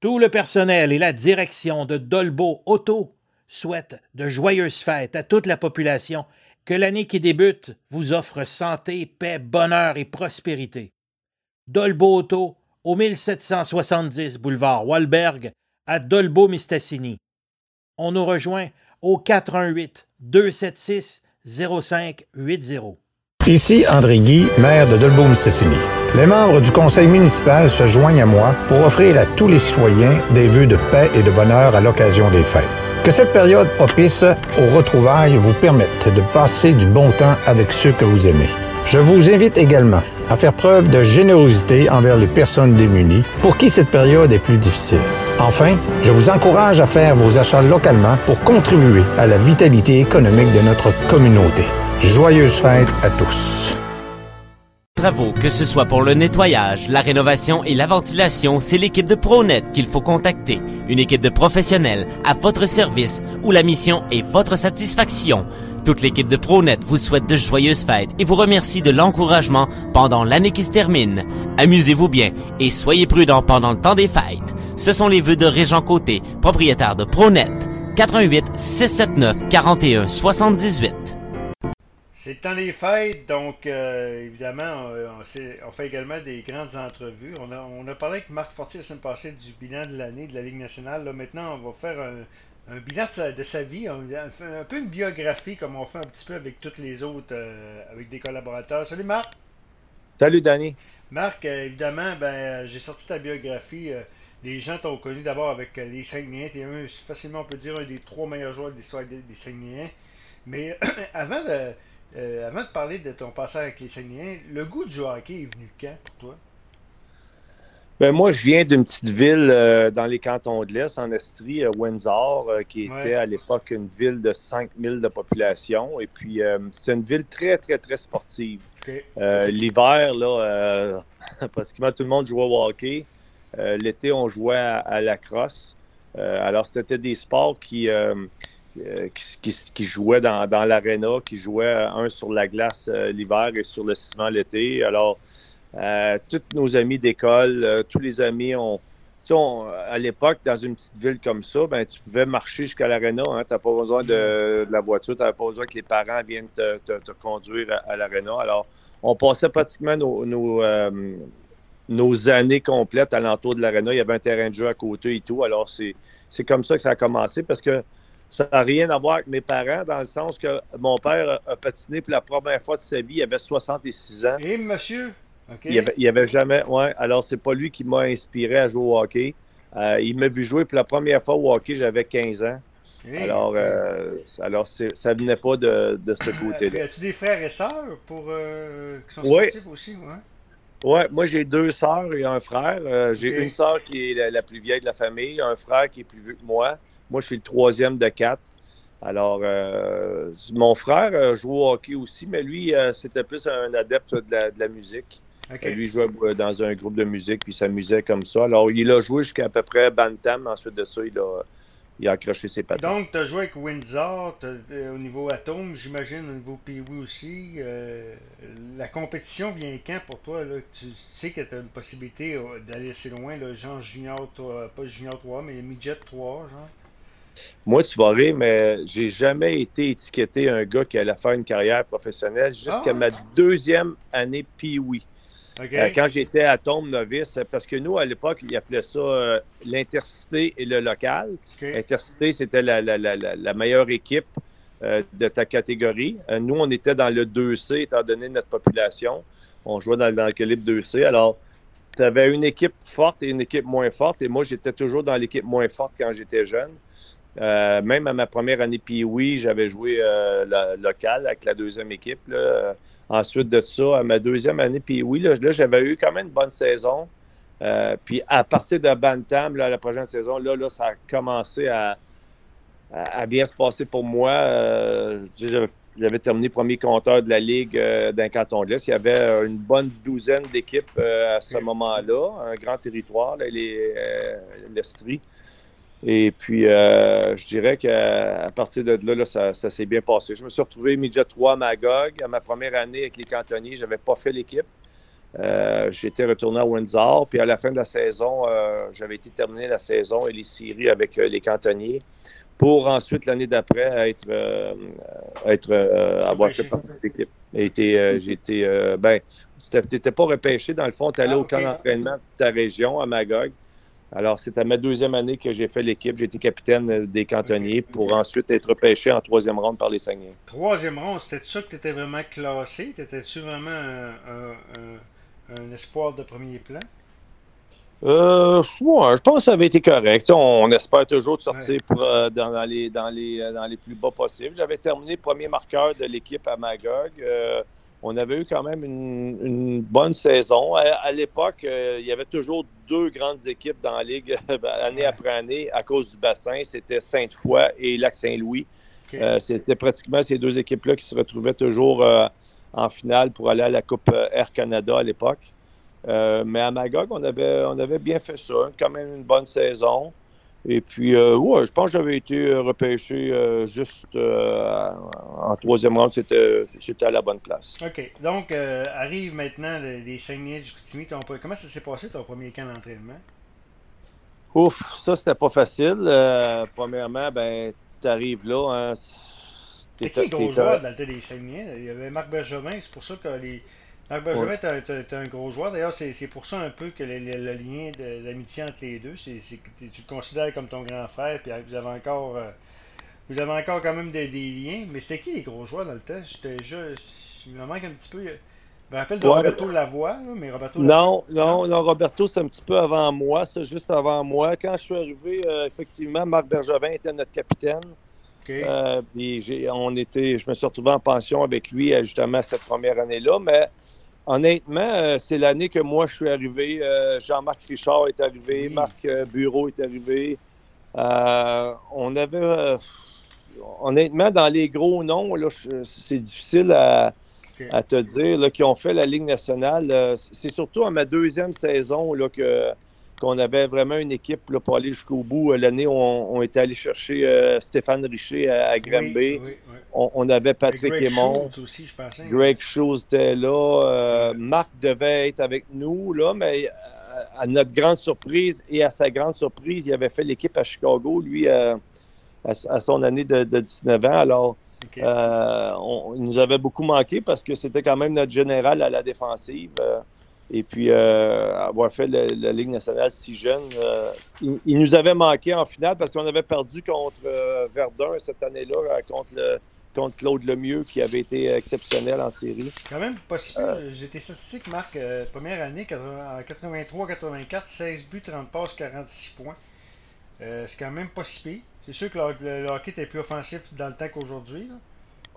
Tout le personnel et la direction de Dolbo Auto souhaitent de joyeuses fêtes à toute la population. Que l'année qui débute vous offre santé, paix, bonheur et prospérité. Dolbo Auto, au 1770 boulevard Walberg, à Dolbo-Mistassini. On nous rejoint au 418 276 0580. Ici André Guy, maire de Dolbeau-Mistassini. Les membres du conseil municipal se joignent à moi pour offrir à tous les citoyens des vœux de paix et de bonheur à l'occasion des fêtes. Que cette période propice aux retrouvailles vous permette de passer du bon temps avec ceux que vous aimez. Je vous invite également à faire preuve de générosité envers les personnes démunies pour qui cette période est plus difficile. Enfin, je vous encourage à faire vos achats localement pour contribuer à la vitalité économique de notre communauté. Joyeuses fêtes à tous. Travaux, que ce soit pour le nettoyage, la rénovation et la ventilation, c'est l'équipe de ProNet qu'il faut contacter. Une équipe de professionnels à votre service où la mission est votre satisfaction. Toute l'équipe de ProNet vous souhaite de joyeuses fêtes et vous remercie de l'encouragement pendant l'année qui se termine. Amusez-vous bien et soyez prudents pendant le temps des fêtes. Ce sont les vœux de Régent Côté, propriétaire de ProNet. 88 679 41 78. C'est le temps des fêtes, donc euh, évidemment, on, on, fait également des grandes entrevues. On a, on a parlé avec Marc Fortier la semaine passée du bilan de l'année de la Ligue nationale. Là, maintenant, on va faire un, un bilan de sa, de sa, vie, un, un, peu une biographie comme on fait un petit peu avec toutes les autres, euh, avec des collaborateurs. Salut Marc! Salut Danny! Marc, euh, évidemment, ben, j'ai sorti ta biographie. les gens t'ont connu d'abord avec les Saguenayens. Tu es facilement, on peut dire, un des trois meilleurs joueurs de l'histoire des, des Saguenayens. Mais avant de euh, avant de parler de ton passage avec les Saguenayens, le goût du hockey est venu quand pour toi? Ben moi, je viens d'une petite ville euh, dans les cantons de l'Est, en Estrie, euh, Windsor, euh, qui était à l'époque une ville de 5000 de population. Et puis, c'est une ville très, très, très sportive. Okay. L'hiver, là, pratiquement tout le monde jouait au hockey. L'été, on jouait à, à la crosse. alors, c'était des sports qui qui, qui, qui, jouaient dans, dans l'aréna, qui jouaient un sur la glace euh, l'hiver et sur le ciment l'été. Alors, euh, tous nos amis d'école, euh, tous les amis ont, on, à l'époque, dans une petite ville comme ça, ben, tu pouvais marcher jusqu'à l'aréna. Hein, tu n'as pas besoin de, la voiture, tu n'avais pas besoin que les parents viennent te, conduire à, à l'aréna. Alors, on passait pratiquement nos, nos, euh, années complètes alentour de l'aréna. Il y avait un terrain de jeu à côté et tout. Alors, c'est comme ça que ça a commencé parce que ça n'a rien à voir avec mes parents, dans le sens que mon père a patiné pour la première fois de sa vie, il avait 66 ans. Et monsieur? Okay. Il, avait, il avait jamais. Ouais, alors, c'est pas lui qui m'a inspiré à jouer au hockey. Euh, il m'a vu jouer pour la première fois au hockey, j'avais 15 ans. Hey, alors, euh, alors ça venait pas de, de ce côté-là. As-tu des frères et sœurs pour, euh, qui sont sportifs oui. aussi? Ouais? Ouais, moi j'ai deux sœurs et un frère. Euh, j'ai okay. une sœur qui est la, la, plus vieille de la famille, un frère qui est plus vieux que moi. Moi, je suis le troisième de quatre. Alors, euh, mon frère euh, joue au hockey aussi, mais lui, euh, c'était plus un adepte de la, de la musique. Okay. Lui jouait dans un groupe de musique, puis s'amusait comme ça. Alors, il a joué jusqu'à peu près Bantam. Ensuite de ça, il a, il a accroché ses pattes. Donc, tu as joué avec Windsor au niveau Atome, j'imagine, au niveau Pee-Wee aussi. Euh, la compétition vient quand pour toi? Là? Tu, tu sais que tu as une possibilité d'aller assez loin, là, genre Junior 3, pas Junior 3, mais Midget 3, genre? Moi, tu vas rire, mais j'ai jamais été étiqueté un gars qui allait faire une carrière professionnelle jusqu'à ah. ma deuxième année Pee-Wee. Okay. Euh, quand j'étais à Tombe novice, parce que nous, à l'époque, ils appelaient ça euh, l'intercité et le local. Okay. L'intercité, c'était la, la, la, la, meilleure équipe euh, de ta catégorie. Nous, on était dans le 2C, étant donné notre population. On jouait dans, dans le calibre 2C. Alors, tu avais une équipe forte et une équipe moins forte. Et moi, j'étais toujours dans l'équipe moins forte quand j'étais jeune. Euh, même à ma première année Pee-Wee, j'avais joué euh, la, local avec la deuxième équipe. Là. Ensuite de ça, à ma deuxième année Pee-Wee, là, là j'avais eu quand même une bonne saison. Euh, puis à partir de Bantam, là, la prochaine saison, là, là, ça a commencé à, à, à bien se passer pour moi. J'avais terminé premier compteur de la Ligue d'un canton de l'Est. Il y avait une bonne douzaine d'équipes à ce moment-là, un grand territoire, l'Estrie. Et puis, euh, je dirais qu'à partir de là, là ça, ça s'est bien passé. Je me suis retrouvé midget 3 à Magog. À ma première année avec les cantonniers, je n'avais pas fait l'équipe. Euh, j'étais retourné à Windsor, puis à la fin de la saison, euh, j'avais été terminé la saison et les séries avec euh, les cantonniers pour ensuite, l'année d'après, être, être avoir fait partie de l'équipe. J'ai été, ben, tu n'étais pas repêché, dans le fond, tu allais ah, au camp d'entraînement de ta région, à Magog. Alors, c'était ma deuxième année que j'ai fait l'équipe. J'ai été capitaine des cantonniers pour ensuite être repêché en troisième ronde par les Saguenay. Troisième ronde, c'était ça que tu étais vraiment classé? T'étais-tu vraiment un, un espoir de premier plan? Euh, je pense que ça avait été correct. On, espère toujours de sortir euh, dans, les, dans, les, euh, dans les plus bas possibles. J'avais terminé premier marqueur de l'équipe à Magog. Euh, on avait eu quand même une, bonne saison. À, l'époque, il y avait toujours deux grandes équipes dans la Ligue, année après année, à cause du bassin. C'était Sainte-Foy et Lac-Saint-Louis. C'était pratiquement ces deux équipes-là qui se retrouvaient toujours en finale pour aller à la Coupe Air Canada à l'époque. Euh, mais à Magog, on avait, on avait bien fait ça. Quand même une bonne saison. Et puis, euh, ouais, je pense que j'avais été euh, repêché juste en troisième round. C'était, à la bonne place. OK. Donc, arrive maintenant les Saguenay du Coutimi. Comment ça s'est passé ton premier camp d'entraînement? Ouf, ça, c'était pas facile. premièrement, ben, tu arrives là. Hein, C'était qui le gros joueur dans le des Saguenay? Il y avait Marc Bergevin. C'est pour ça que les Marc Benjamin est un, gros joueur. D'ailleurs, c'est pour ça un peu que le, lien de l'amitié entre les deux, c'est que tu le considères comme ton grand frère, puis vous avez encore euh, vous avez encore quand même des, liens. Mais c'était qui les gros joueurs dans le? J'étais juste. Il me manque un petit peu. Je me rappelle de Roberto Lavoie, mais Roberto Non, non, non, Roberto, c'est un petit peu avant moi, c'est juste avant moi. Quand je suis arrivé, euh, effectivement, Marc Bergevin était notre capitaine. Euh, on était, je me suis retrouvé en pension avec lui justement cette première année-là, mais Honnêtement, euh, c'est l'année que moi je suis arrivé. Euh, Jean-Marc Richard est arrivé, Marc euh, Bureau est arrivé. on avait. honnêtement, dans les gros noms, c'est difficile à, te dire, qui ont fait la Ligue nationale. c'est surtout à ma deuxième saison là, que qu'on avait vraiment une équipe pour aller jusqu'au bout. Euh, l'année où on, était allé chercher euh, Stéphane Richer à, à Granby. On, avait Patrick Aymon. aussi, je pensais. Greg Schultz était là. Euh, Marc devait être avec nous, là, mais à notre grande surprise et à sa grande surprise, il avait fait l'équipe à Chicago, lui, à, son année de, 19 ans. Alors, il nous avait beaucoup manqué parce que c'était quand même notre général à la défensive. Et puis, euh, avoir fait la, Ligue nationale si jeune, euh, il, nous avait manqué en finale parce qu'on avait perdu contre euh, Verdun cette année-là, contre, contre Claude Lemieux, qui avait été exceptionnel en série. Quand même possible. J'étais statistique, Marc, première année, en 83-84, 16 buts, 30 passes, 46 points. C'est quand même pas si C'est sûr que le, le, hockey était plus offensif dans le temps qu'aujourd'hui.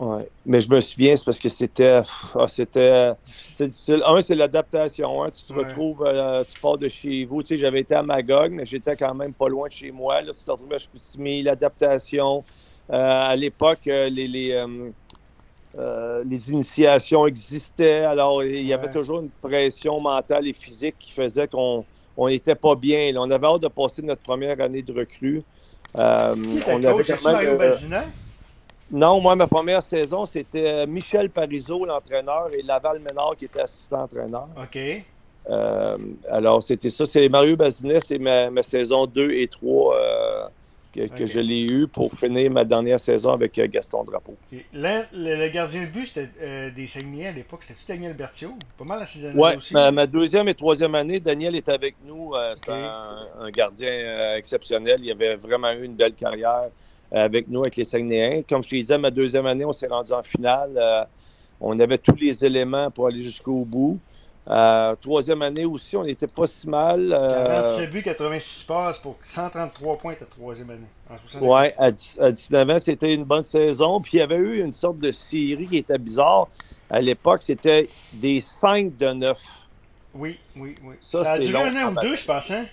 Oui, mais je me souviens, c'est parce que c'était. Ah, c'était difficile. Un, c'est l'adaptation. Hein. Tu te retrouves, euh, tu pars de chez vous. Tu sais, j'avais été à Magog, mais j'étais quand même pas loin de chez moi. Là, tu te retrouves à Chicoutimi, l'adaptation. Euh, à l'époque, euh, les, les, les, initiations existaient. Alors, il y avait toujours une pression mentale et physique qui faisait qu'on n'était pas bien. On avait hâte de passer notre première année de recrue. on avait quand même, non, moi, ma première saison, c'était euh, Michel Parizeau, l'entraîneur, et Laval Ménard qui était assistant-entraîneur. OK. Euh, alors, c'était ça. C'est Mario Bazinet, c'est ma, saison 2 et 3 euh, que, je l'ai eu pour finir ma dernière saison avec Gaston Drapeau. Le, gardien de but, c'était des Saguenay à l'époque. C'était-tu Daniel Berthiaud? Pas mal la saison ouais, aussi. Ma, ma, deuxième et troisième année, Daniel est avec nous. C'était un, gardien exceptionnel. Il avait vraiment eu une belle carrière avec nous, avec les Saguenayens. Comme je te disais, ma deuxième année, on s'est rendu en finale. Euh, on avait tous les éléments pour aller jusqu'au bout. Euh, troisième année aussi, on n'était pas si mal. 47 euh, buts, 86 passes pour 133 points ta troisième année. Oui, à, 19 ans, c'était une bonne saison. Puis il y avait eu une sorte de série qui était bizarre. À l'époque, c'était des 5 de 9. Oui, oui, oui. Ça, a duré un an ou deux, je pense, hein?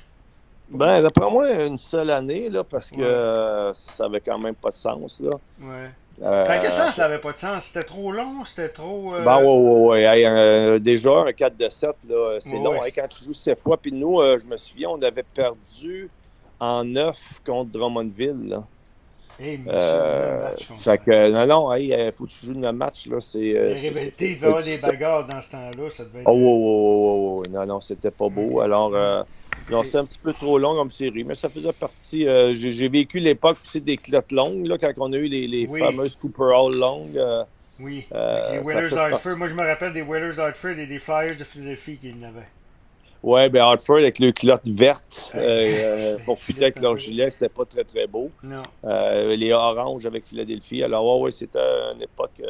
Ben, d'après moi, une seule année, là, parce que euh, ça avait quand même pas de sens, là. Ouais. Euh, quel sens ça avait pas de sens? C'était trop long? C'était trop. Euh... Ben, ouais, ouais, ouais. Euh, déjà, un 4 de 7, là, c'est long. Hein, quand tu joues 7 fois, puis nous, je me souviens, on avait perdu en 9 contre Drummondville, là. Hey, mais Euh, match, fait que, non, non, il faut que tu joues le match. Là, c'est, euh, Les c'est- rivalités, il devait y avoir des bagarres dans ce temps-là. Ça devait être. Oh, oh, oh, oh, oh, non, non, c'était pas beau. Alors, euh, non, c'était un petit peu trop long comme série, mais ça faisait partie. euh, j'ai, vécu l'époque des clottes longues, là, quand on a eu les, les Oui. fameuses Cooper Hall longues. euh, Oui, Euh, avec les Whalers partie. Moi, je me rappelle des Whalers d'Hartford et des Flyers de Philadelphie qui en avaient. ouais, ben Hartford avec le culotte verte euh, euh, pour fuiter avec leur gilet, c'était pas très, très beau. Non. Les oranges avec Philadelphie. Alors, ouais, ouais, c'était une époque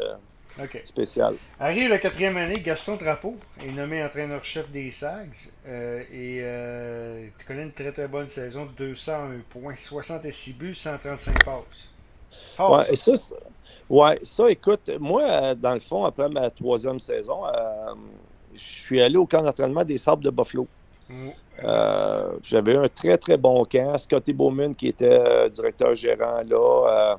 euh, OK. spéciale. Arrive la quatrième année, Gaston Drapeau est nommé entraîneur-chef des Sags. euh, et euh, tu connais une très très bonne saison, 201 points, 66 buts, 135 passes. Fort, Ouais, ça. et ça, c'est- ouais, ça, écoute, moi, euh, dans le fond, après ma troisième saison, je suis allé au camp d'entraînement des Sables de Buffalo. Mm. Euh, J'avais eu un très, très bon camp. Scotty Bowman, qui était euh, directeur gérant là,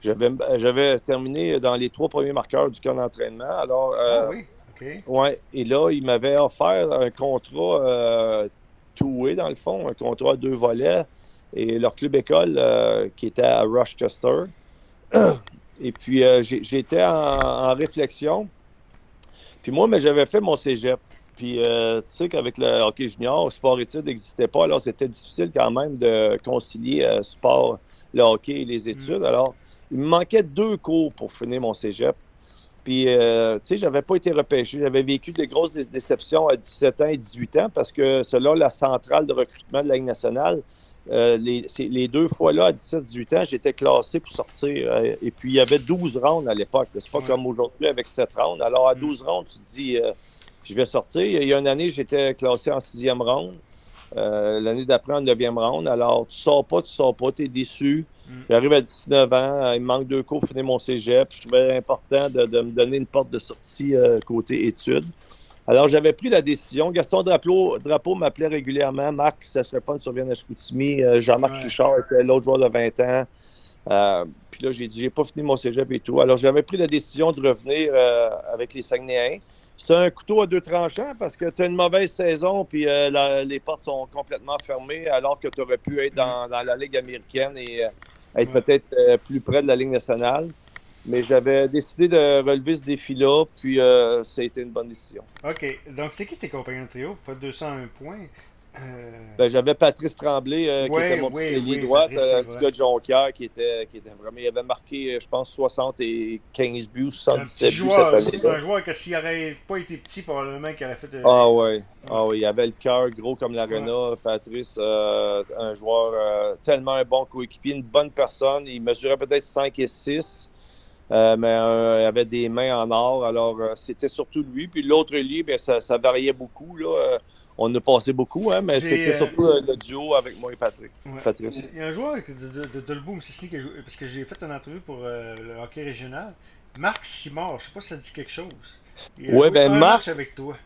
j'avais j'avais terminé dans les trois premiers marqueurs du camp d'entraînement. Alors, euh, Ah oui, OK. Ouais, et là, il m'avait offert un contrat euh, two-way, dans le fond, un contrat à deux volets, et leur club école euh, qui était à Rochester. et puis, euh, j'étais en, en réflexion. Puis moi, mais j'avais fait mon cégep. Puis, euh, tu sais qu'avec le hockey junior, sport-études n'existait pas, alors c'était difficile quand même de concilier euh, sport, le hockey et les études. Alors, il me manquait deux cours pour finir mon cégep. Puis, euh, tu sais, j'avais pas été repêché. J'avais vécu des grosses dé- déceptions à 17 ans et 18 ans parce que selon la centrale de recrutement de la Ligue nationale, euh, les, deux fois-là, à 17-18 ans, j'étais classé pour sortir. euh, et puis, il y avait 12 rounds à l'époque. C'est pas Ouais. comme aujourd'hui avec 7 rounds. Alors, à 12 rounds, tu te dis, euh, je vais sortir. Il y a une année, j'étais classé en sixième round. L'année d'après, en neuvième round. Alors, tu sors pas, tu sors pas, tu es déçu. Mm. J'arrive à 19 ans, il me manque deux cours pour finir mon cégep. Je trouvais important de, de me donner une porte de sortie euh, côté études. Alors, j'avais pris la décision. Gaston Drapeau, Drapeau m'appelait régulièrement. Marc, ça serait pas une survienne à Chicoutimi. Euh, Jean-Marc Ouais. Richard était l'autre joueur de 20 ans. Euh, puis là, j'ai dit, j'ai pas fini mon cégep et tout. Alors, j'avais pris la décision de revenir avec les Saguenayens. C'est un couteau à deux tranchants parce que tu as une mauvaise saison puis la- les portes sont complètement fermées alors que tu aurais pu être dans, dans la Ligue américaine et être peut-être euh, plus près de la Ligue nationale. Mais j'avais décidé de relever ce défi-là, puis euh, ça a été une bonne décision. OK. Donc, c'est qui tes compagnons de trio? Pour faire 201 points? Euh, Ben, j'avais Patrice Tremblay, euh, qui Ouais, était mon ouais, petit oui, droite, Patrice, euh, un petit gars de Jonquière qui était, qui était vraiment. Il avait marqué, euh, je pense, 75 buts, c'est un 77 petit buts joueur. cette C'est un joueur que s'il n'aurait pas été petit, probablement qu'il aurait fait de. Ah ouais. Ah oui, il avait le cœur gros comme l'arena. Patrice, euh, un joueur euh, tellement un bon coéquipier, une bonne personne. Il mesurait peut-être 5 et 6. euh, mais euh, il avait des mains en or, alors euh, c'était surtout lui. Puis l'autre lit, ben, ça, ça variait beaucoup. Là. On a passé beaucoup, hein, mais c'était euh, surtout euh, le duo avec moi et Patrick. Ouais. Patrice. Il y a un joueur de, de, de a joué- parce que j'ai fait une entrevue pour euh, le hockey régional. Marc Simard, je sais pas si ça dit quelque chose. Il a Ouais, joué ben, un Marc- match avec toi.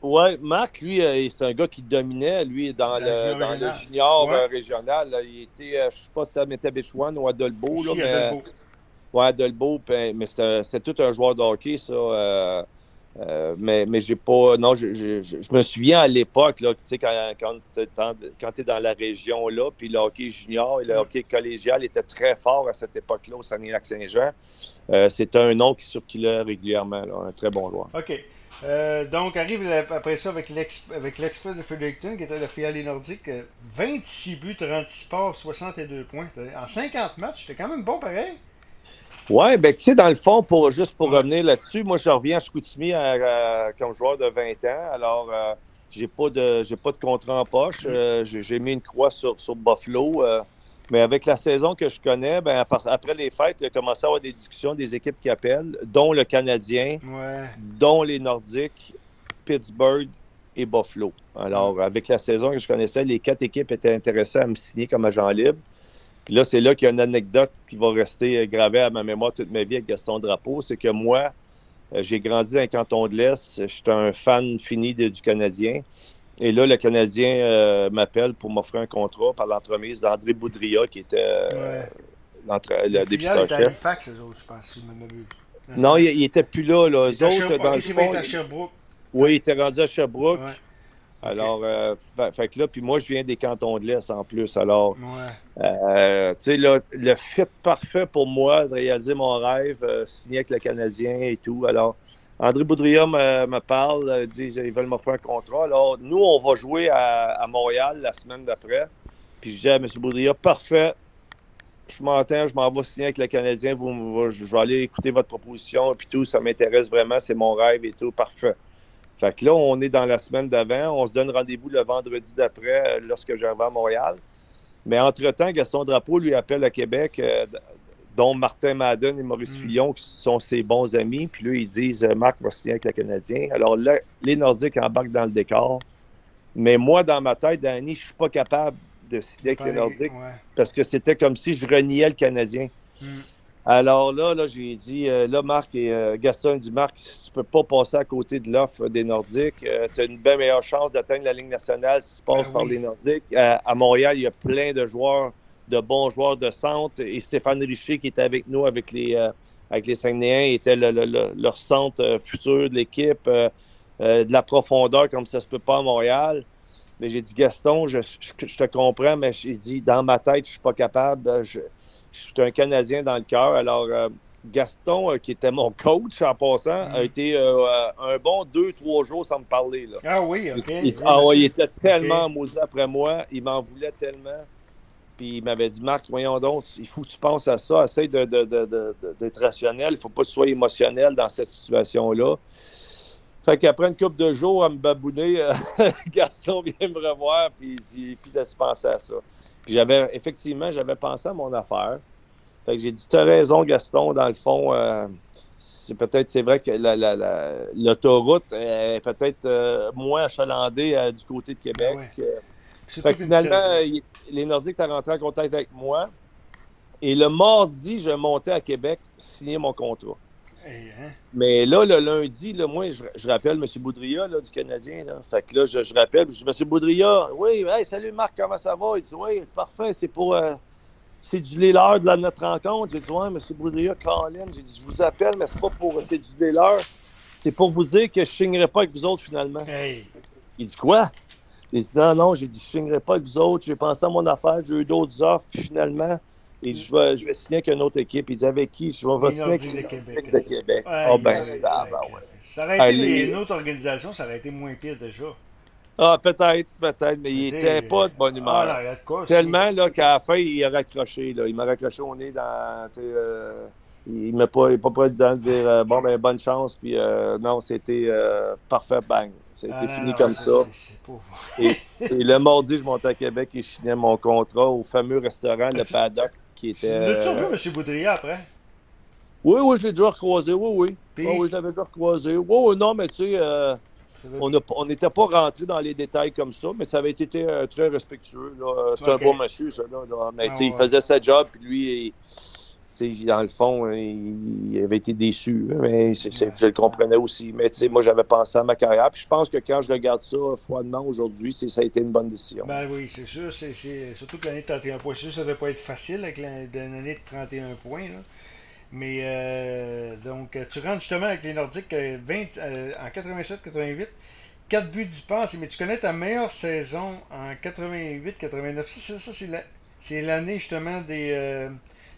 Ouais, Marc, lui, euh, c'est un gars qui dominait, lui, dans, Dans le le, junior dans le régional. junior Ouais. régional. là. il était, je sais pas si ça mettait Béchouane ou à Dolbeau. là, mais... à Dolbeau. Ouais, à Dolbeau, mais c'était c'était tout un joueur de hockey, ça. Euh, mais mais j'ai pas. Non, je, je- je- me souviens à l'époque, là, tu sais, quand, quand tu es dans la région, là, puis le hockey junior et le hockey collégial était très fort à cette époque-là au Saguenay-Lac-Saint-Jean. Euh, C'était un nom qui circulait régulièrement, là, un très bon joueur. OK. Euh, donc, arrive après ça avec l'ex- avec l'Express de Fredericton, qui était le filiale nordique. euh, 26 buts, 36 passes, 62 points. En 50 matchs, c'était quand même bon pareil. Ouais, ben tu sais, dans le fond, pour juste pour revenir là-dessus, moi je reviens à Chicoutimi à- à- comme joueur de 20 ans. Alors euh, j'ai pas de j'ai pas de contrat en poche. Euh, j'ai j'ai mis une croix sur, sur Buffalo. euh, mais avec la saison que je connais, ben, après les fêtes, il a commencé à avoir des discussions des équipes qui appellent, dont le Canadien, Ouais. dont les Nordiques, Pittsburgh et Buffalo. Alors, avec la saison que je connaissais, les quatre équipes étaient intéressées à me signer comme agent libre. Puis là, c'est là qu'il y a une anecdote qui va rester gravée à ma mémoire toute ma vie avec Gaston Drapeau. C'est que moi, euh, j'ai grandi dans le canton de l'Est. J'étais un fan fini de- du Canadien. Et là, le Canadien euh, m'appelle pour m'offrir un contrat par l'entremise d'André Boudria, qui était euh, ouais. Le filiale était à. Halifax, eux autres, je pense, si je me m'abuse. Non, il, il était plus là. là. Il Eux autres, dans Ok, le c'est vrai, il fond, était à Sherbrooke. oui, il était rendu à Sherbrooke. Ouais. Alors, euh, fait, que là, puis moi, je viens des cantons de l'Est en plus. Alors, ouais. euh, tu sais, le fit parfait pour moi de réaliser mon rêve, euh, signer avec le Canadien et tout. Alors, André Boudria me, parle, dit ils veulent m'offrir un contrat. Alors, nous, on va jouer à, Montréal la semaine d'après. Puis je dis à M. Boudria, parfait, je m'entends, je m'en vais signer avec le Canadien, vous, je vais aller écouter votre proposition et puis tout, ça m'intéresse vraiment, c'est mon rêve et tout, parfait. Fait que là, on est dans la semaine d'avant. On se donne rendez-vous le vendredi d'après euh, lorsque j'arrive à Montréal. Mais entre-temps, Gaston Drapeau lui appelle à Québec, euh, dont Martin Madden et Maurice mm. Fillon, qui sont ses bons amis. Puis là, ils disent euh, Marc va signer avec le Canadien. Alors là, les Nordiques embarquent dans le décor. Mais moi, dans ma tête, Danny, je ne suis pas capable de signer avec les Nordiques parce que c'était comme si je reniais le Canadien. Mm. Alors là, là j'ai dit, euh, là, Marc et euh, Gaston dit, Marc, tu peux pas passer à côté de l'offre des Nordiques. Euh, tu as une bien meilleure chance d'atteindre la Ligue nationale si tu passes ben par les Nordiques. à Montréal, il y a plein de joueurs, de bons joueurs de centre. Et Stéphane Richer, qui était avec nous, avec les, avec les Saguenayens, était leur centre futur de l'équipe. de la profondeur comme ça se peut pas à Montréal. Mais j'ai dit, Gaston, je, te comprends, mais j'ai dit, dans ma tête, je suis pas capable. Je, je suis un Canadien dans le cœur. Alors, euh, Gaston, euh, qui était mon coach en passant, a mm. été euh, un bon deux, trois jours sans me parler. Là. Ah oui, OK. Il, ah, il était tellement okay. après moi. Il m'en voulait tellement. Puis il m'avait dit, Marc, voyons donc, il faut que tu penses à ça. Essaye d'être de, rationnel. Il ne faut pas que tu sois émotionnel dans cette situation-là. Fait qu'après une couple de jours à me babouner, Gaston vient me revoir, puis, puis de se penser à ça j'avais, effectivement, j'avais pensé à mon affaire. Fait que j'ai dit, tu as raison, Gaston, dans le fond, euh, c'est peut-être, c'est vrai que l'autoroute est peut-être euh, moins achalandée euh, du côté de Québec. Ah fait que finalement, les Nordiques sont rentré en contact avec moi. Et le mardi, je montais à Québec signer mon contrat. Hein? Mais là, le lundi, là, moi, je, rappelle M. Boudria du Canadien. Là. Fait que là, je, rappelle, je dis M. Boudria, oui, salut Marc, comment ça va? Il dit Oui, parfait, c'est pour. Euh, c'est du l'heure de notre rencontre. J'ai dit Ouais, M. Boudria, Colin, j'ai dit Je vous appelle, mais c'est pas pour. C'est du l'heure. C'est pour vous dire que je ne signerai pas avec vous autres finalement. Il dit Quoi? J'ai dit Non, non, j'ai dit Je ne signerai pas avec vous autres. J'ai pensé à mon affaire, j'ai eu d'autres offres, puis finalement. Et je vais, je vais signer avec une autre équipe. Il dit avec qui Je vais signer avec de Québec. De Québec. oh, ben, ah, ben ouais. Ça aurait été une autre organisation, ça aurait été moins pire déjà. Ah, peut-être, peut-être, mais il n'était pas de bonne humeur. Ah, là, quoi, Tellement là, qu'à la fin, il a raccroché. Là. Il m'a raccroché au nez dans. Euh, il ne m'a pas, pas prêt dedans de dire euh, bon, ben, bonne chance. Puis euh, non, c'était euh, parfait, bang. C'était ah, fini comme ça. et, et, le mardi, je montais à Québec et je signais mon contrat au fameux restaurant, le Paddock qui était. L'as-tu revu, M. Boudria, après? Oui, oui, je l'ai déjà recroisé, oui, oui. oui, je l'avais déjà recroisé. Oui, oui, non, mais tu sais, euh, on n'était pas rentré dans les détails comme ça, mais ça avait été euh, très respectueux. C'était un bon monsieur, ça. Là, Mais ah, il faisait sa job, puis lui, dans le fond, hein, il, avait été déçu, mais je le comprenais aussi. Mais moi, j'avais pensé à ma carrière. Puis je pense que quand je regarde ça froidement aujourd'hui, ça a été une bonne décision. Ben oui, c'est sûr. Surtout que l'année de 31 points, ça ne devait pas être facile avec une année de 31 points. Mais euh, donc, tu rentres justement avec les Nordiques 20, euh, en 87-88. 4 buts 10 passes, mais tu connais ta meilleure saison en 88-89. Ça, ça c'est, l'année justement des. Euh,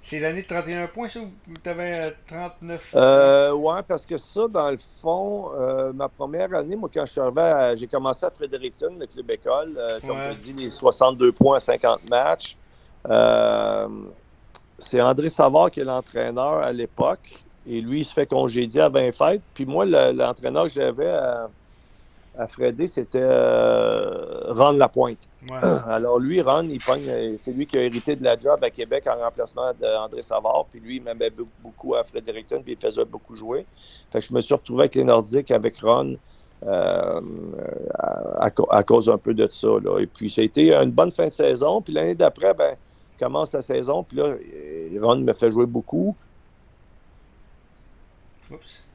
c'est l'année de 31 points, ça, ou tu avais 39 euh, Ouais, parce que ça, dans le fond, euh, ma première année, moi, quand je suis arrivé, j'ai commencé à Fredericton, le club école, euh, comme tu dis, les 62 points à 50 matchs. Euh, c'est André Savard qui est l'entraîneur à l'époque, et lui, il se fait congédier à 20 fêtes. Puis moi, l'entraîneur que j'avais à, à Fredé, c'était Ron Lapointe. Alors lui, Ron, euh, c'est lui qui a hérité de la job à Québec en remplacement d'André Savard. Puis lui, il m'aimait beaucoup à Fredericton, puis il faisait beaucoup jouer. Fait que je me suis retrouvé avec les Nordiques, avec Ron, euh, à, cause un peu de ça. Et puis ça a été une bonne fin de saison. Puis l'année d'après, ben, commence la saison. Puis là, Ron me fait jouer beaucoup. Oups.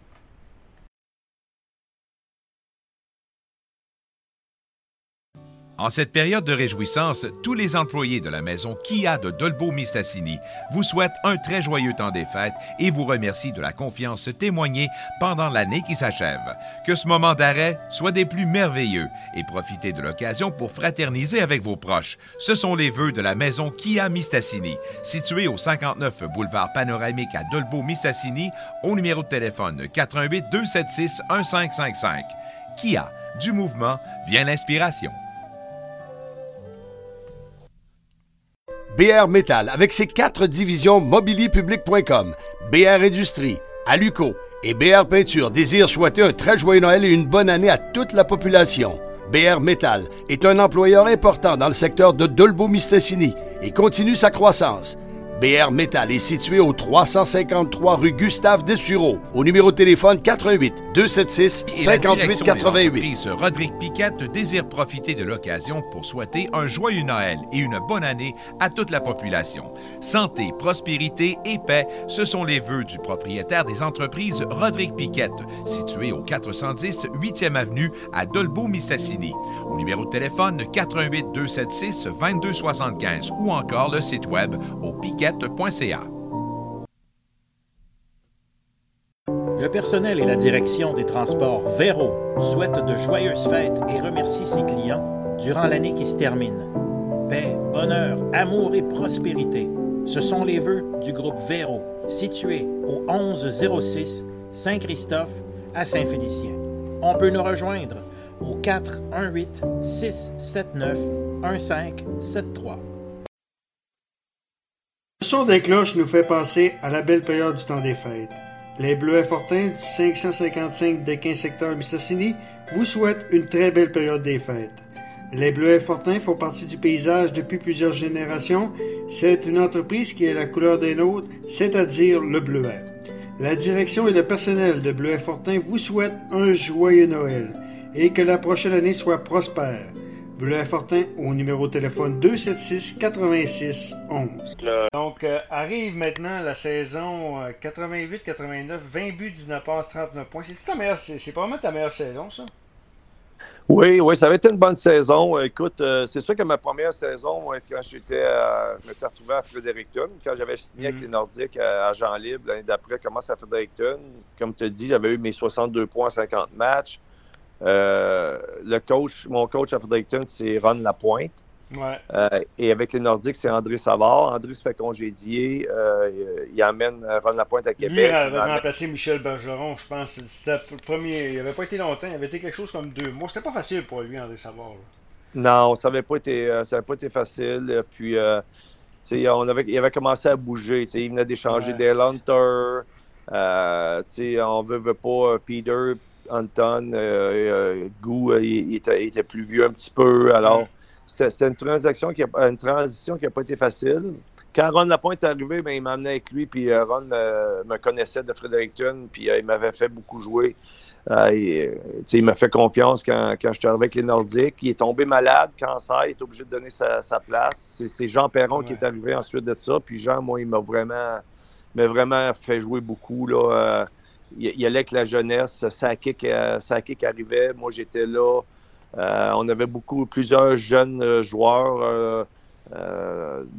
En cette période de réjouissance, tous les employés de la maison Kia de Dolbeau-Mistassini vous souhaitent un très joyeux temps des fêtes et vous remercient de la confiance témoignée pendant l'année qui s'achève. Que ce moment d'arrêt soit des plus merveilleux et profitez de l'occasion pour fraterniser avec vos proches. Ce sont les vœux de la maison Kia Mistassini, située au 59 boulevard Panoramique à Dolbeau-Mistassini, au numéro de téléphone 88 276 1555. Kia, du mouvement vient l'inspiration. BR Metal avec ses quatre divisions mobilierpublic.com, BR Industrie, Aluco et BR Peinture désire souhaiter un très joyeux Noël et une bonne année à toute la population. BR Metal est un employeur important dans le secteur de Dolbeau-Mistassini et continue sa croissance. BR Metal est situé au 353 rue Gustave Dessureau, au numéro de téléphone 88 276 58 88. Rodrigue Piquette désire profiter de l'occasion pour souhaiter un joyeux Noël et une bonne année à toute la population. Santé, prospérité et paix, ce sont les vœux du propriétaire des entreprises Rodrigue Piquette, situé au 410 8e avenue à Dolbeau-Mistassini. Au numéro de téléphone 88 276 2275 ou encore le site web au piquette le personnel et la direction des transports Véro souhaitent de joyeuses fêtes et remercient ses clients durant l'année qui se termine. Paix, bonheur, amour et prospérité. Ce sont les vœux du groupe Véro, situé au 1106 Saint-Christophe à Saint-Félicien. On peut nous rejoindre au 418 679 1573. Le son des cloches nous fait penser à la belle période du temps des fêtes. Les Bleuets Fortins du 555 des 15 secteurs Mistassini vous souhaitent une très belle période des fêtes. Les Bleuets Fortins font partie du paysage depuis plusieurs générations. C'est une entreprise qui est la couleur des nôtres, c'est-à-dire le bleuet. La direction et le personnel de Bleuet Fortin vous souhaitent un joyeux Noël et que la prochaine année soit prospère. Bleuet Fortin au numéro de téléphone 276 86 11. Donc euh, arrive maintenant la saison 88-89, euh, 20 buts, 19 passes, 39 points. C'est ta meilleure, c'est probablement ta meilleure saison, ça? Oui, oui, ça avait été une bonne saison. Écoute, euh, c'est sûr que ma première saison, quand j'étais, je m'étais retrouvé à Fredericton, quand j'avais signé avec les Nordiques à, Jean Libre, l'année d'après, commence à Fredericton. Comme tu as dit, j'avais eu mes 62 points en 50 matchs. Euh, le coach, mon coach à Fredericton, c'est Ron Lapointe. Ouais. Euh, et avec les Nordiques, c'est André Savard. André se fait congédier. Euh, il amène Ron Lapointe à Québec. Lui avait remplacé Michel Bergeron, je pense. C'était le premier. Il n'avait pas été longtemps. Il avait été quelque chose comme deux mois. C'était pas facile pour lui, André Savard. Non, ça n'avait pas, été, ça pas été facile. Puis, on avait, il avait commencé à bouger. Il venait d'échanger des Hunter. on veut, veut pas Peter Anton, euh, euh, Gou, euh, il, était, plus vieux un petit peu. Alors, c'était une transaction qui a, une transition qui n'a pas été facile. Quand Ron Lapointe est arrivé, ben, il m'a amené avec lui, puis Ron me, connaissait de Fredericton, puis il m'avait fait beaucoup jouer. il m'a fait confiance quand, quand j'étais arrivé avec les Nordiques. Il est tombé malade, cancer, il est obligé de donner sa, place. C'est Jean Perron qui est arrivé ensuite de ça. Puis Jean, moi, il m'a vraiment, vraiment fait jouer beaucoup. Là, il, y allait avec la jeunesse. Sakic, euh, arrivait. Moi, j'étais là. Euh, on avait beaucoup, plusieurs jeunes euh, joueurs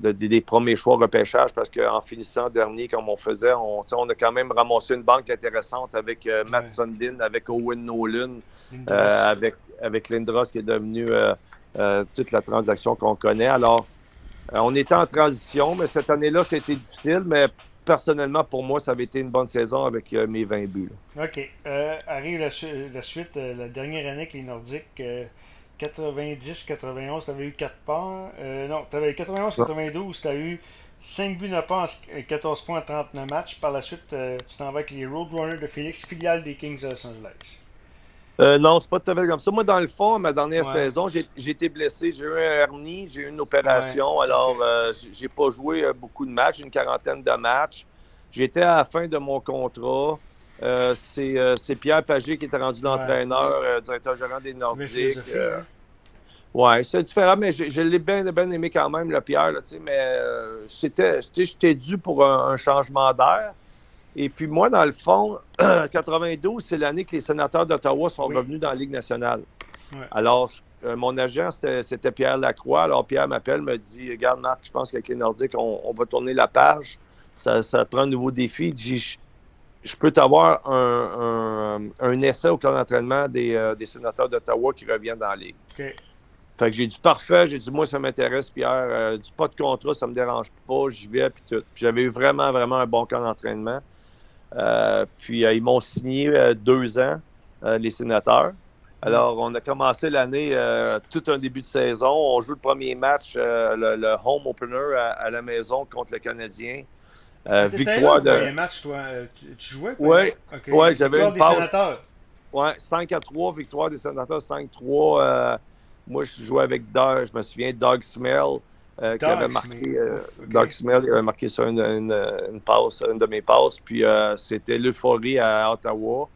des premiers choix repêchage parce qu'en finissant dernier, comme on faisait, on, a quand même ramassé une banque intéressante avec Matt Sundin, avec Owen Nolan, avec, avec Lindros qui est devenu toute la transaction qu'on connaît. Alors, on était en transition, mais cette année-là, c'était difficile, mais personnellement, pour moi, ça avait été une bonne saison avec euh, mes 20 buts. OK. Euh, arrive la, suite, euh, la dernière année avec les Nordiques. 90-91, tu avais eu 4 pas. non, tu avais 91-92, tu as eu 5 buts, 9 pas, 14 points en 39 matchs. Par la suite, tu t'en vas avec les Roadrunners de Phoenix, filiale des Kings de Los Angeles. Euh, non, c'est pas tout à fait comme ça. Moi, dans le fond, ma dernière saison, j'ai été blessé. J'ai eu un hernie, j'ai eu une opération. alors, euh, j'ai pas joué euh, beaucoup de matchs, une quarantaine de matchs. J'étais à la fin de mon contrat. c'est Pierre Pagé qui était rendu l'entraîneur, directeur gérant des Nordiques. Oui, c'est différent, mais je, l'ai bien, bien aimé quand même, le Pierre. Là, mais c'était, j'étais dû pour un changement d'air. Et puis moi, dans le fond, 92, c'est l'année que les sénateurs d'Ottawa sont revenus dans la Ligue nationale. Alors, euh, mon agent, c'était Pierre Lacroix. Alors, Pierre m'appelle, me dit Regarde, Marc, je pense qu'avec les Nordiques, on, va tourner la page. Ça, ça prend un nouveau défi. Je, je peux t'avoir un, un, essai au camp d'entraînement des, des sénateurs d'Ottawa qui reviennent dans la ligue. Fait que j'ai dit parfait, j'ai dit moi ça m'intéresse, Pierre. Euh, du pas de contrat, ça me dérange pas, j'y vais, puis tout. Puis j'avais eu vraiment, vraiment un bon camp d'entraînement. Euh, puis euh, ils m'ont signé deux ans, les sénateurs. Alors, on a commencé l'année, tout un début de saison. On joue le premier match, le, home opener à, la maison contre le Canadien. Ah, victoire de. premier match, toi, tu, jouais? Oui, ouais, j'avais une des sénateurs. Oui, 5 à 3, victoire des sénateurs, 5-3. Moi, je jouais avec Doug, je me souviens, Doug Smell, euh, qui avait marqué. Euh, Doug Smell il avait marqué sur une, une, passe, une de mes passes. Puis euh, c'était l'euphorie à Ottawa,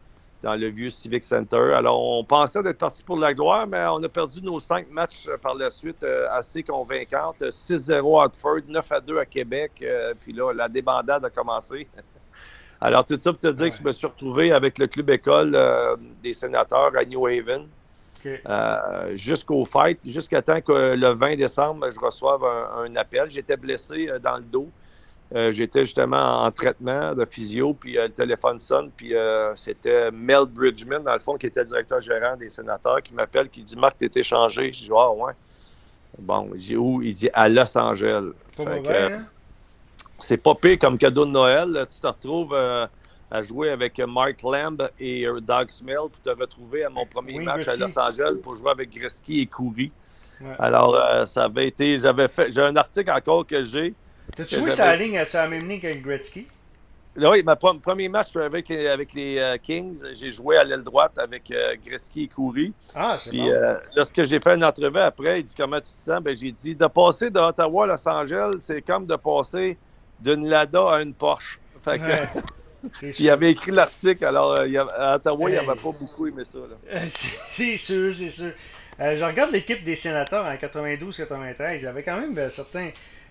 dans le vieux Civic Center. Alors, on pensait d'être parti pour la gloire, mais on a perdu nos cinq matchs par la suite assez convaincantes. 6-0 à Hartford, 9-2 à Québec. puis là, la débandade a commencé. Alors, tout ça pour te dire que je me suis retrouvé avec le club école des sénateurs à New Haven. Euh, jusqu'au fight, jusqu'à temps que le 20 décembre, je reçoive un, appel. J'étais blessé euh, dans le dos. Euh, j'étais justement en traitement de physio, puis le téléphone sonne, puis c'était Mel Bridgman, dans le fond, qui était directeur gérant des sénateurs, qui m'appelle, qui dit Marc, t'es échangé. Je dis Ah, ouais. Bon, j'ai où? Il dit à Los Angeles. Hein? C'est pas pire comme cadeau de Noël. Tu te retrouves à jouer avec Mark Lamb et Doug Smell pour te retrouver à mon premier match à Los Angeles pour jouer avec Gretzky et Coury. Alors, euh, ça avait été. J'avais fait. J'ai un article encore que j'ai. T'as-tu joué sa ligne à la même ligne qu'avec Gretzky? Oui, mon premier match avec les, avec les euh, Kings, j'ai joué à l'aile droite avec euh, Gretzky et Coury. Ah, c'est bon. lorsque j'ai fait une entrevue après, il dit comment tu te sens? Ben, j'ai dit de passer de Ottawa à Los Angeles, c'est comme de passer d'une Lada à une Porsche. Fait que, il avait écrit l'article, alors euh, à Ottawa, il n'avait pas beaucoup aimé ça. c'est sûr, c'est sûr. Euh, je regarde l'équipe des sénateurs en 92-93. Il y avait quand même euh, certains.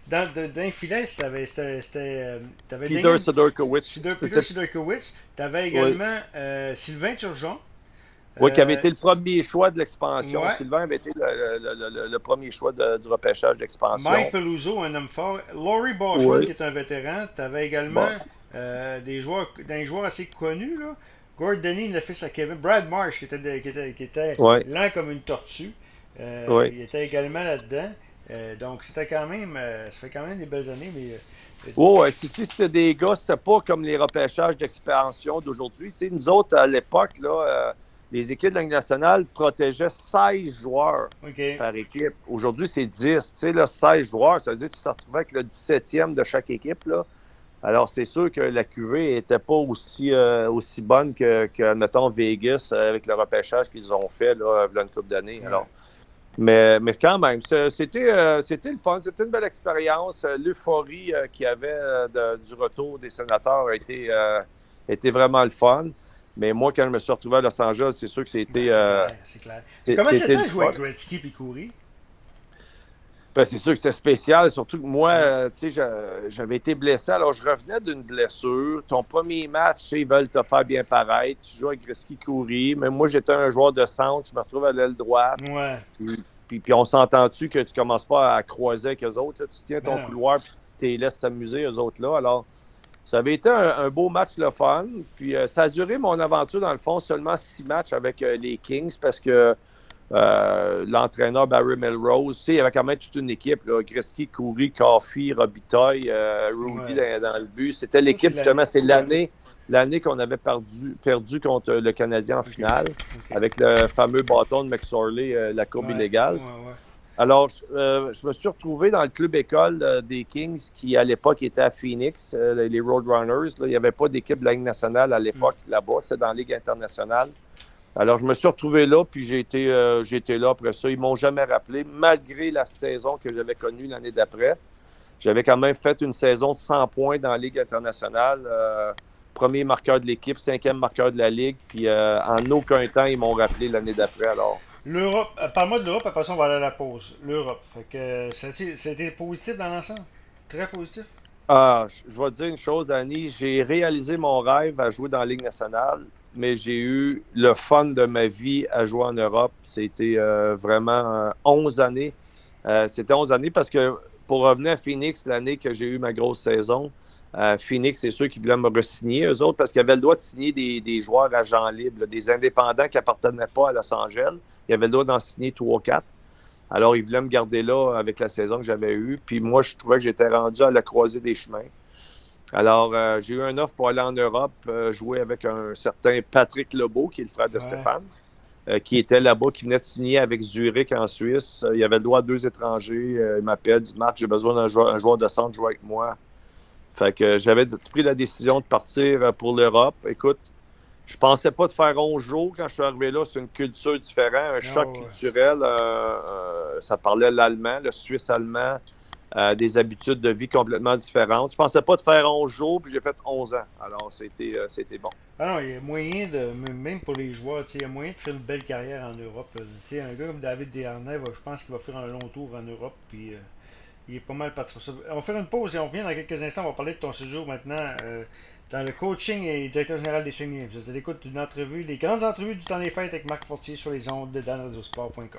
Dans, dans filet, c'était. Peter Sidorkowicz. Peter Sidorkowicz. Tu avais également Sylvain Turgeon. Oui, qui avait été le premier choix de l'expansion. Sylvain avait été le, premier choix du repêchage d'expansion. Mike Peluso, un homme fort. Laurie Boschman, qui est un vétéran. Tu avais également. Euh, des joueurs, d'un joueur assez connu, là. Gord Denny, le fils à Kevin. Brad Marsh, qui était, qui était, qui était lent comme une tortue. Euh, il était également là-dedans. Euh, donc, c'était quand même. ça fait quand même des belles années, mais. Oh, sais, c'était des gars, c'était pas comme les repêchages d'expansion d'aujourd'hui. Nous autres, à l'époque, là, les équipes de la nationale protégeaient 16 joueurs par équipe. Aujourd'hui, c'est 10. Tu sais, là, 16 joueurs, ça veut dire que tu te retrouvais avec le 17e de chaque équipe. Là. Alors, c'est sûr que la QV n'était pas aussi, euh, aussi bonne que, que, mettons, Vegas euh, avec le repêchage qu'ils ont fait là, a une couple d'années. Alors, mais, mais quand même, c'était, euh, c'était le fun, c'était une belle expérience. L'euphorie qu'il y avait du retour des sénateurs a été, était vraiment le fun. Mais moi, quand je me suis retrouvé à Los Angeles, c'est sûr que c'était. Ben, c'est clair. C'est clair. Comment c'était de jouer avec Gretzky et courir? Ben, c'est sûr que c'était spécial, surtout que moi, euh, tu sais, j'avais été blessé. Alors, je revenais d'une blessure. Ton premier match, ils veulent te faire bien paraître. Tu joues avec Gretzky Coury. Mais moi, j'étais un joueur de centre. Je me retrouve à l'aile droite. Ouais. Puis, puis, on s'entend-tu que tu commences pas à croiser avec eux autres. Tu tiens ton couloir puis tu les laisses s'amuser, eux autres là. Alors, ça avait été un, beau match le fun. Puis, euh, ça a duré mon aventure, dans le fond, seulement six matchs avec euh, les Kings parce que euh, l'entraîneur Barry Melrose. il y avait quand même toute une équipe. Là, Gretzky, Coury, Coffey, Robitaille, euh, Rudy dans, le but. C'était l'équipe, justement, c'est l'année l'année qu'on avait perdu, perdu contre le Canadien en finale, avec le fameux bâton de McSorley, euh, la courbe illégale. Alors, je me suis retrouvé dans le club école des Kings qui, à l'époque, était à Phoenix, les Roadrunners. il n'y avait pas d'équipe de la Ligue nationale à l'époque mm. là-bas, c'est dans la Ligue internationale. Alors, je me suis retrouvé là, puis j'ai été, euh, là après ça. Ils m'ont jamais rappelé, malgré la saison que j'avais connue l'année d'après. J'avais quand même fait une saison de 100 points dans la Ligue internationale. Euh, premier marqueur de l'équipe, cinquième marqueur de la Ligue, puis euh, en aucun temps, ils m'ont rappelé l'année d'après. Alors. L'Europe, parle-moi de l'Europe, après ça, on va aller à la pause. L'Europe, fait que c'était positif dans l'ensemble? Très positif? Ah, je vais te dire une chose, Danny. J'ai réalisé mon rêve à jouer dans la Ligue nationale mais j'ai eu le fun de ma vie à jouer en Europe. C'était euh, vraiment 11 années. C'était 11 années parce que pour revenir à Phoenix, l'année que j'ai eu ma grosse saison, Phoenix, c'est ceux qui voulaient me re-signer, eux autres, parce qu'ils avaient le droit de signer des, joueurs agents libres, des indépendants qui n'appartenaient pas à Los Angeles. Ils avaient le droit d'en signer 3 ou 4. Alors, ils voulaient me garder là avec la saison que j'avais eue. Puis moi, je trouvais que j'étais rendu à la croisée des chemins. Alors, euh, j'ai eu un offre pour aller en Europe, euh, jouer avec un certain Patrick Lebeau, qui est le frère de Stéphane, euh, qui était là-bas, qui venait de signer avec Zurich en Suisse. il avait le droit à deux étrangers. il m'appelle, dit Marc, j'ai besoin d'un joueur, joueur, de centre jouer avec moi. Fait que j'avais pris la décision de partir pour l'Europe. Écoute, je pensais pas de faire 11 jours quand je suis arrivé là. C'est une culture différente, un ah choc culturel. Euh, euh, ça parlait l'allemand, le suisse-allemand, euh, des habitudes de vie complètement différentes. Je pensais pas de faire 11 jours, puis j'ai fait 11 ans. Alors, c'était, c'était bon. Ah non, il y a moyen de, même pour les joueurs, il y a moyen de faire une belle carrière en Europe. un gars comme David Desharnais, je pense qu'il va faire un long tour en Europe, puis il est pas mal parti pour ça. On va faire une pause et on revient dans quelques instants. On va parler de ton séjour maintenant dans le coaching et directeur général des Saguenay. Vous êtes à l'écoute d'une entrevue, les grandes entrevues du temps des fêtes avec Marc Fortier sur les ondes de danradiosport.com.